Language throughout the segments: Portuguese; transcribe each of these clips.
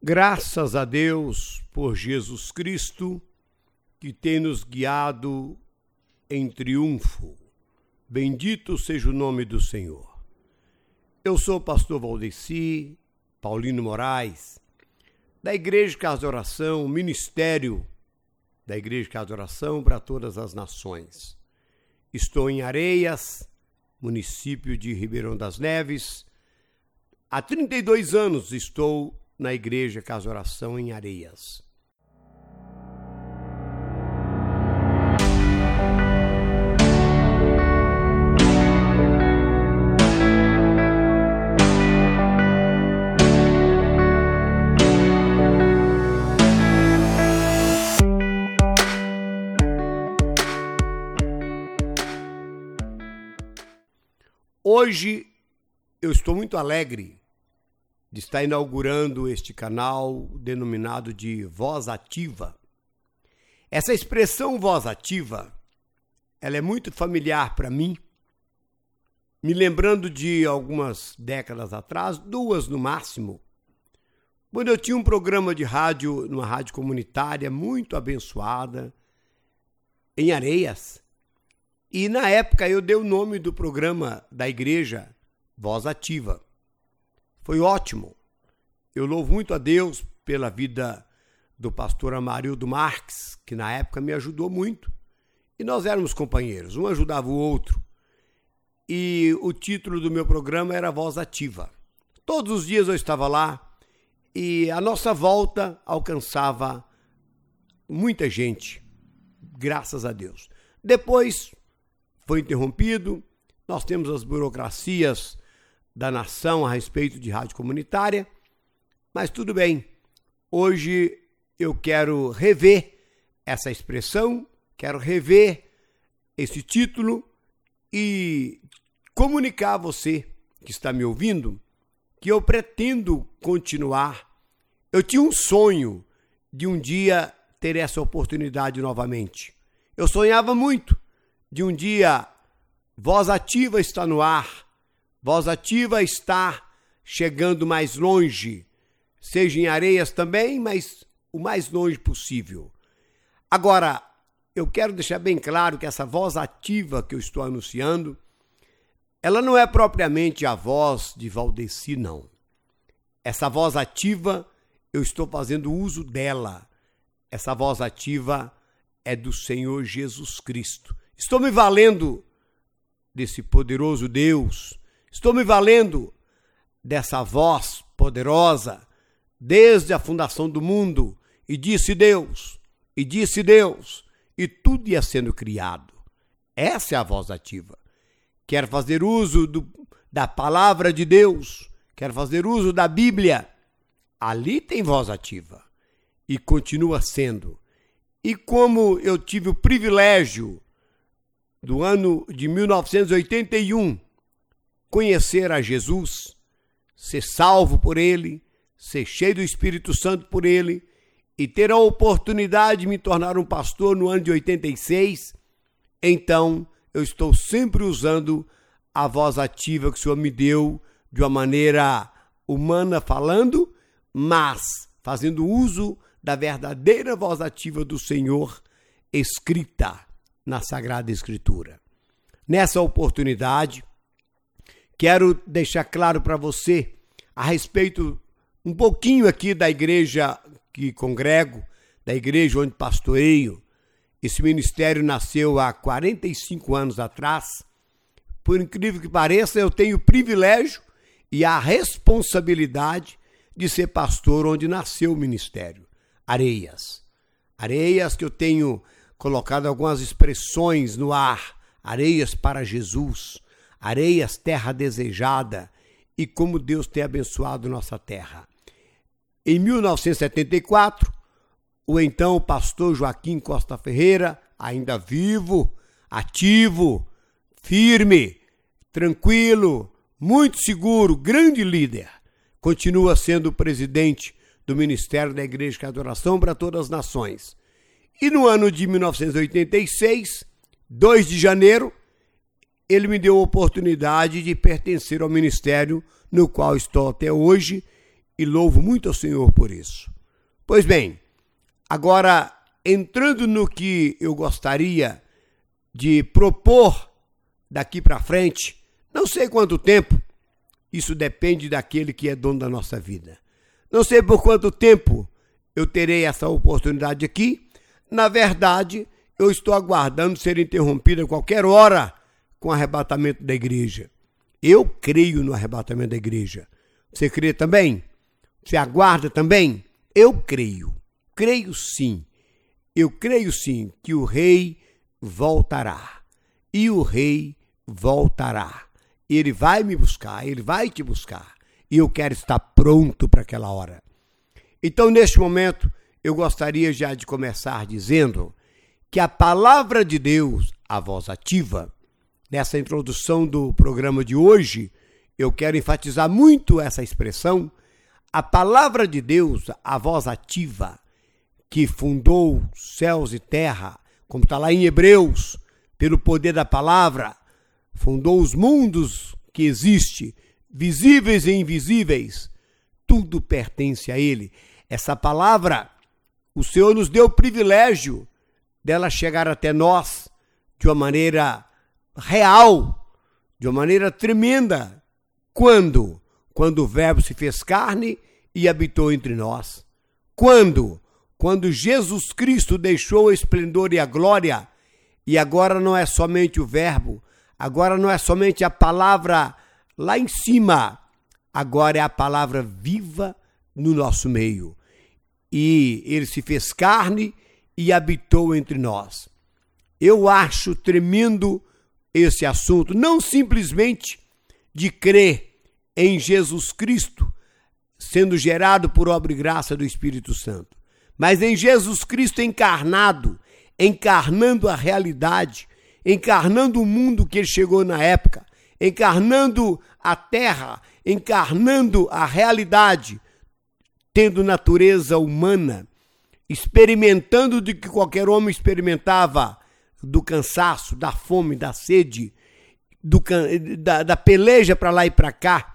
Graças a Deus por Jesus Cristo, que tem nos guiado em triunfo. Bendito seja o nome do Senhor. Eu sou o pastor Valdeci Paulino Moraes, da Igreja Casa de Oração, Ministério da Igreja Casa de Oração para todas as nações. Estou em Areias, município de Ribeirão das Neves. Há 32 anos estou na Igreja Casa Oração em Areias. Hoje eu estou muito alegre de estar inaugurando este canal denominado de Voz Ativa. Essa expressão voz ativa, ela é muito familiar para mim, me lembrando de algumas décadas atrás, duas no máximo, quando eu tinha um programa de rádio, numa rádio comunitária muito abençoada, em Areias. E na época eu dei o nome do programa da igreja Voz Ativa. Foi ótimo. Eu louvo muito a Deus pela vida do pastor Amarildo Marques, que na época me ajudou muito. E nós éramos companheiros, um ajudava o outro. E o título do meu programa era Voz Ativa. Todos os dias eu estava lá e a nossa volta alcançava muita gente, graças a Deus. Depois foi interrompido, nós temos as burocracias da nação a respeito de rádio comunitária, mas tudo bem. Hoje eu quero rever essa expressão, quero rever esse título e comunicar a você que está me ouvindo que eu pretendo continuar. Eu tinha um sonho de um dia ter essa oportunidade novamente. Eu sonhava muito de um dia Voz Ativa está no ar Voz ativa está chegando mais longe, seja em areias também, mas o mais longe possível. Agora, eu quero deixar bem claro que essa voz ativa que eu estou anunciando, ela não é propriamente a voz de Valdeci, não. Essa voz ativa, eu estou fazendo uso dela. Essa voz ativa é do Senhor Jesus Cristo. Estou me valendo desse poderoso Deus Estou me valendo dessa voz poderosa desde a fundação do mundo, e disse Deus, e disse Deus, e tudo ia sendo criado. Essa é a voz ativa. Quer fazer uso do, da palavra de Deus, quer fazer uso da Bíblia, ali tem voz ativa e continua sendo. E como eu tive o privilégio do ano de 1981 conhecer a Jesus, ser salvo por Ele, ser cheio do Espírito Santo por Ele e ter a oportunidade de me tornar um pastor no ano de 86, então eu estou sempre usando a voz ativa que o Senhor me deu de uma maneira humana falando, mas fazendo uso da verdadeira voz ativa do Senhor escrita na Sagrada Escritura. Nessa oportunidade, quero deixar claro para você a respeito um pouquinho aqui da igreja que congrego, da igreja onde pastoreio. Esse ministério nasceu há 45 anos atrás. Por incrível que pareça, eu tenho o privilégio e a responsabilidade de ser pastor onde nasceu o ministério, Areias. Areias que eu tenho colocado algumas expressões no ar, areias para Jesus areias, terra desejada e como Deus tem abençoado nossa terra. Em 1974, o então pastor Joaquim Costa Ferreira, ainda vivo, ativo, firme, tranquilo, muito seguro, grande líder, continua sendo presidente do Ministério da Igreja de Adoração para Todas as Nações. E no ano de 1986, 2 de janeiro, ele me deu a oportunidade de pertencer ao ministério no qual estou até hoje e louvo muito ao Senhor por isso. Pois bem, agora entrando no que eu gostaria de propor daqui para frente, não sei quanto tempo, isso depende daquele que é dono da nossa vida. Não sei por quanto tempo eu terei essa oportunidade aqui. Na verdade, eu estou aguardando ser interrompido a qualquer hora com o arrebatamento da igreja. Eu creio no arrebatamento da igreja. Você crê também? Você aguarda também? Eu creio. Creio sim. Eu creio sim que o rei voltará. E o rei voltará. Ele vai me buscar, ele vai te buscar. E eu quero estar pronto para aquela hora. Então, neste momento, eu gostaria já de começar dizendo que a palavra de Deus, a voz ativa, nessa introdução do programa de hoje, eu quero enfatizar muito essa expressão. A palavra de Deus, a voz ativa, que fundou céus e terra, como está lá em Hebreus, pelo poder da palavra, fundou os mundos que existem, visíveis e invisíveis, tudo pertence a Ele. Essa palavra, o Senhor nos deu o privilégio dela chegar até nós de uma maneira real, de uma maneira tremenda. Quando? Quando o Verbo se fez carne e habitou entre nós. Quando? Quando Jesus Cristo deixou o esplendor e a glória, e agora não é somente o Verbo, agora não é somente a palavra lá em cima, agora é a palavra viva no nosso meio. E ele se fez carne e habitou entre nós. Eu acho tremendo esse assunto, não simplesmente de crer em Jesus Cristo, sendo gerado por obra e graça do Espírito Santo, mas em Jesus Cristo encarnado, encarnando a realidade, encarnando o mundo que ele chegou na época, encarnando a terra, encarnando a realidade, tendo natureza humana, experimentando do que qualquer homem experimentava, do cansaço, da fome, da sede, do, da, da peleja para lá e para cá,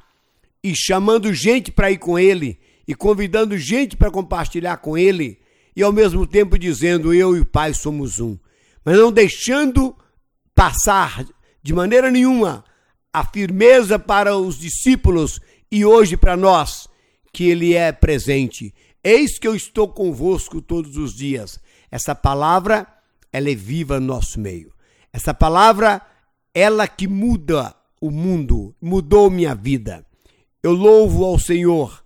e chamando gente para ir com ele, e convidando gente para compartilhar com ele, e ao mesmo tempo dizendo: Eu e o Pai somos um. Mas não deixando passar de maneira nenhuma a firmeza para os discípulos e hoje para nós, que ele é presente. Eis que eu estou convosco todos os dias. Essa palavra ela é viva no nosso meio. Essa palavra, ela que muda o mundo, mudou minha vida. Eu louvo ao Senhor,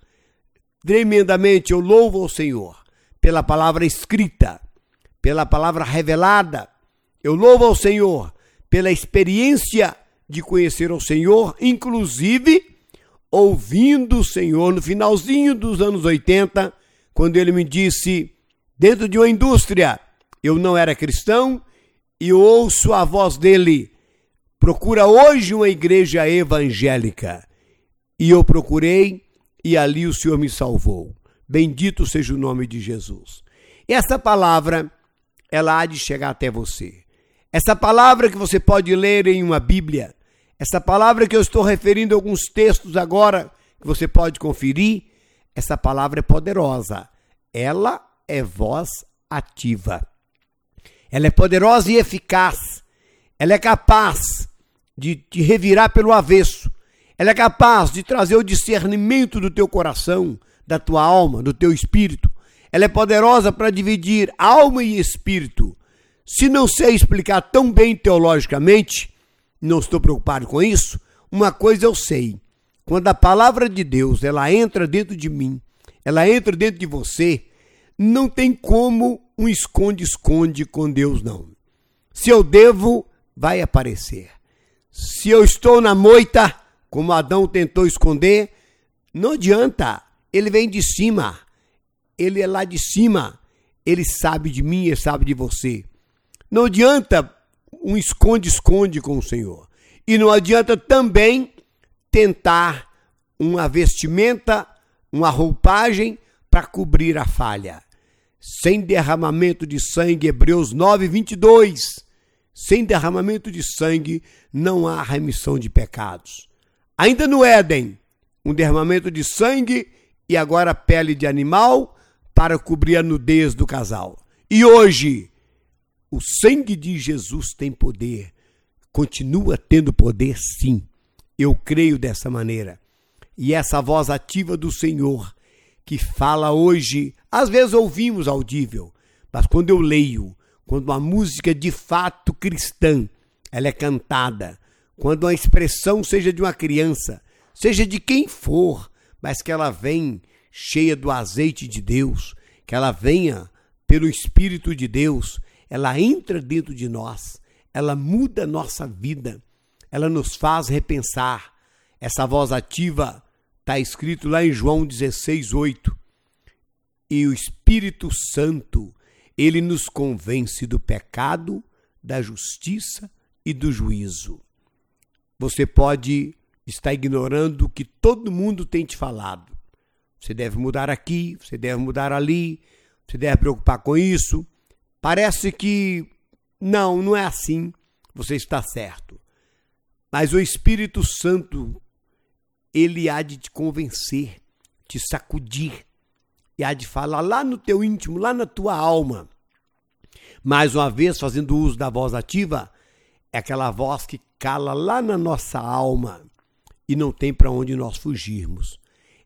tremendamente eu louvo ao Senhor, pela palavra escrita, pela palavra revelada. Eu louvo ao Senhor pela experiência de conhecer o Senhor, inclusive ouvindo o Senhor no finalzinho dos anos 80, quando ele me disse, dentro de uma indústria, eu não era cristão e ouço a voz dele. Procura hoje uma igreja evangélica. E eu procurei e ali o Senhor me salvou. Bendito seja o nome de Jesus. Essa palavra, ela há de chegar até você. Essa palavra que você pode ler em uma Bíblia, essa palavra que eu estou referindo a alguns textos agora, que você pode conferir, essa palavra é poderosa. Ela é voz ativa. Ela é poderosa e eficaz. Ela é capaz de te revirar pelo avesso. Ela é capaz de trazer o discernimento do teu coração, da tua alma, do teu espírito. Ela é poderosa para dividir alma e espírito. Se não sei explicar tão bem teologicamente, não estou preocupado com isso. Uma coisa eu sei: quando a palavra de Deus ela entra dentro de mim, ela entra dentro de você, não tem como um esconde-esconde com Deus, não. Se eu devo, vai aparecer. Se eu estou na moita, como Adão tentou esconder, não adianta. Ele vem de cima. Ele é lá de cima. Ele sabe de mim, ele sabe de você. Não adianta um esconde-esconde com o Senhor. E não adianta também tentar uma vestimenta, uma roupagem para cobrir a falha sem derramamento de sangue, Hebreus 9, 22. Sem derramamento de sangue não há remissão de pecados. Ainda no Éden, um derramamento de sangue e agora pele de animal para cobrir a nudez do casal. E hoje, o sangue de Jesus tem poder, continua tendo poder, sim. Eu creio dessa maneira. E essa voz ativa do Senhor que fala hoje, às vezes ouvimos audível, mas quando eu leio, quando uma música de fato cristã, ela é cantada, quando a expressão seja de uma criança, seja de quem for, mas que ela vem cheia do azeite de Deus, que ela venha pelo Espírito de Deus, ela entra dentro de nós, ela muda a nossa vida, ela nos faz repensar. Essa voz ativa está escrito lá em João 16, 8. E o Espírito Santo, ele nos convence do pecado, da justiça e do juízo. Você pode estar ignorando o que todo mundo tem te falado. Você deve mudar aqui, você deve mudar ali, você deve preocupar com isso. Parece que não, não é assim. Você está certo. Mas o Espírito Santo, ele há de te convencer, te sacudir, e há de falar lá no teu íntimo, lá na tua alma. Mais uma vez, fazendo uso da voz ativa, é aquela voz que cala lá na nossa alma e não tem para onde nós fugirmos.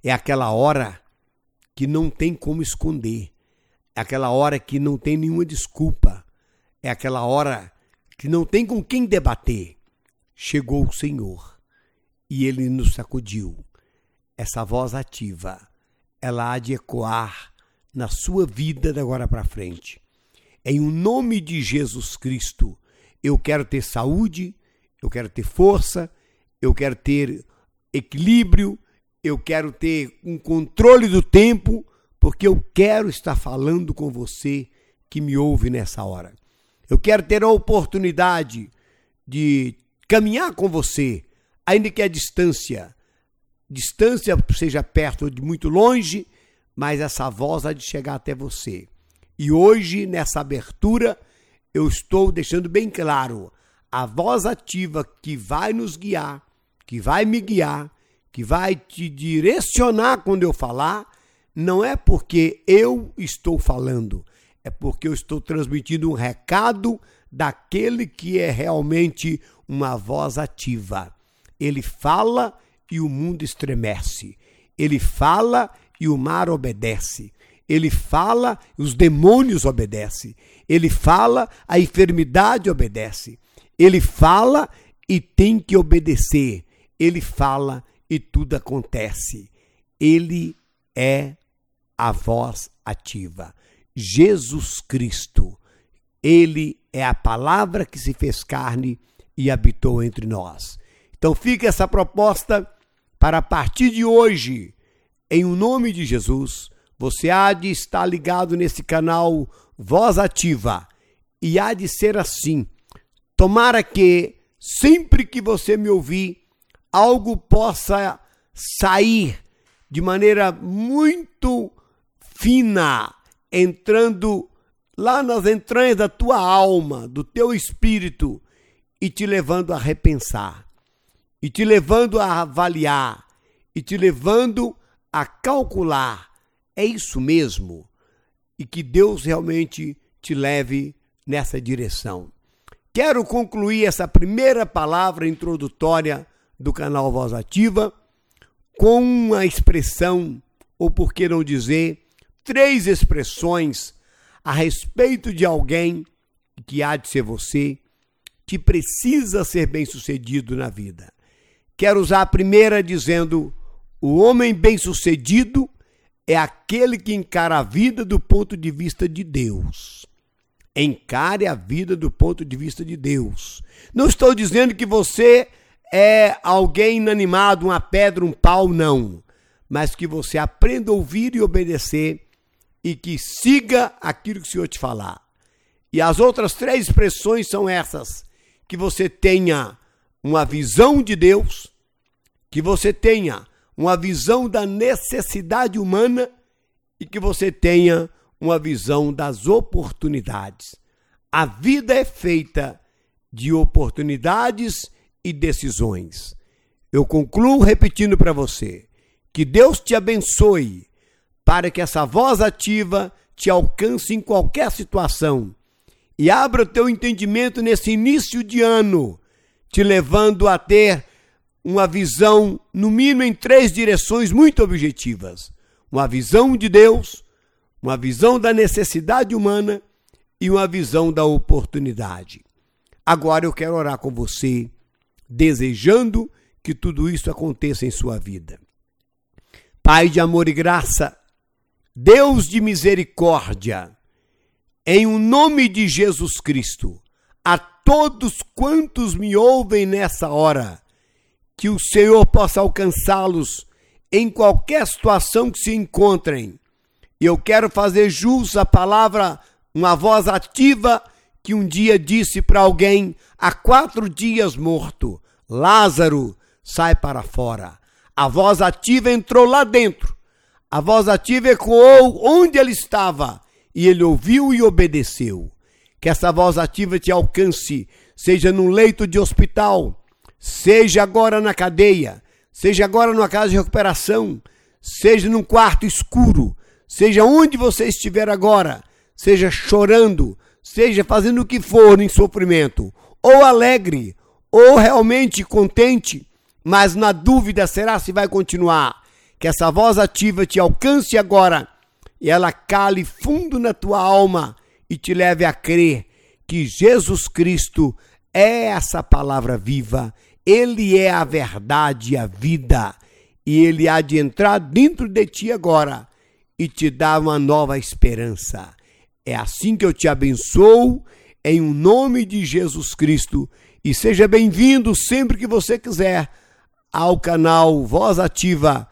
É aquela hora que não tem como esconder. É aquela hora que não tem nenhuma desculpa. É aquela hora que não tem com quem debater. Chegou o Senhor e ele nos sacudiu. Essa voz ativa, ela há de ecoar na sua vida de agora para frente. Em o nome de Jesus Cristo, eu quero ter saúde, eu quero ter força, eu quero ter equilíbrio, eu quero ter um controle do tempo, porque eu quero estar falando com você que me ouve nessa hora. Eu quero ter a oportunidade de caminhar com você, ainda que a distância, distância seja perto ou de muito longe, mas essa voz há de chegar até você. E hoje, nessa abertura, eu estou deixando bem claro a voz ativa que vai nos guiar que vai me guiar, que vai te direcionar quando eu falar, não é porque eu estou falando, é porque eu estou transmitindo um recado daquele que é realmente uma voz ativa. Ele fala e o mundo estremece. Ele fala e o mar obedece. Ele fala e os demônios obedecem. Ele fala, a enfermidade obedece. Ele fala e tem que obedecer ele fala e tudo acontece. Ele é a voz ativa. Jesus Cristo, ele é a palavra que se fez carne e habitou entre nós. Então fica essa proposta para a partir de hoje, em o nome de Jesus, você há de estar ligado nesse canal Voz Ativa e há de ser assim. Tomara que sempre que você me ouvir, algo possa sair de maneira muito fina, entrando lá nas entranhas da tua alma, do teu espírito e te levando a repensar, e te levando a avaliar, e te levando a calcular. É isso mesmo? E que Deus realmente te leve nessa direção. Quero concluir essa primeira palavra introdutória do canal Voz Ativa com uma expressão, ou por que não dizer, três expressões a respeito de alguém que há de ser você, que precisa ser bem-sucedido na vida. Quero usar a primeira dizendo: o homem bem-sucedido é aquele que encara a vida do ponto de vista de Deus. Encare a vida do ponto de vista de Deus. Não estou dizendo que você é alguém inanimado, uma pedra, um pau, não. Mas que você aprenda a ouvir e obedecer e que siga aquilo que o Senhor te falar. E as outras três expressões são essas: que você tenha uma visão de Deus, que você tenha uma visão da necessidade humana e que você tenha uma visão das oportunidades. A vida é feita de oportunidades e decisões. Eu concluo repetindo para você: que Deus te abençoe, para que essa voz ativa te alcance em qualquer situação e abra o teu entendimento nesse início de ano, te levando a ter uma visão, no mínimo em três direções muito objetivas: uma visão de Deus, uma visão da necessidade humana e uma visão da oportunidade. Agora eu quero orar com você, desejando que tudo isso aconteça em sua vida. Pai de amor e graça, Deus de misericórdia, em o um nome de Jesus Cristo, a todos quantos me ouvem nessa hora, que o Senhor possa alcançá-los em qualquer situação que se encontrem. Eu quero fazer jus à palavra, uma voz ativa que um dia disse para alguém há quatro dias morto: Lázaro, sai para fora. A voz ativa entrou lá dentro. A voz ativa ecoou onde ele estava e ele ouviu e obedeceu. Que essa voz ativa te alcance, seja num leito de hospital, seja agora na cadeia, seja agora numa casa de recuperação, seja num quarto escuro, seja onde você estiver agora, seja chorando, seja fazendo o que for em sofrimento, ou alegre, ou realmente contente, mas na dúvida será se vai continuar. Que essa voz ativa te alcance agora. E ela cale fundo na tua alma e te leve a crer que Jesus Cristo é essa palavra viva ele é a verdade e a vida, e ele há de entrar dentro de ti agora e te dar uma nova esperança. É assim que eu te abençoo, em um nome de Jesus Cristo, e seja bem-vindo sempre que você quiser ao canal Voz Ativa.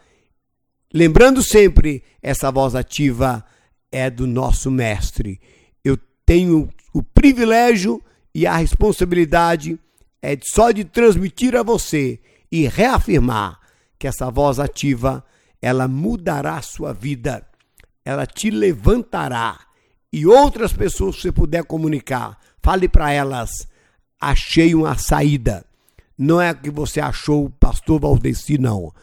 Lembrando sempre, essa voz ativa é do nosso mestre. Eu tenho o privilégio e a responsabilidade é só de transmitir a você e reafirmar que essa voz ativa, ela mudará a sua vida, ela te levantará e outras pessoas que você puder comunicar, fale para elas, achei uma saída. Não é que você achou o pastor Valdeci, não.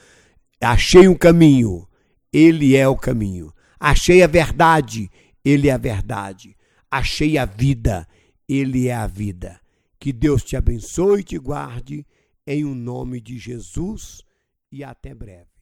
Achei um caminho, ele é o caminho. Achei a verdade, ele é a verdade. Achei a vida, ele é a vida. Que Deus te abençoe e te guarde, em o um nome de Jesus, e até breve.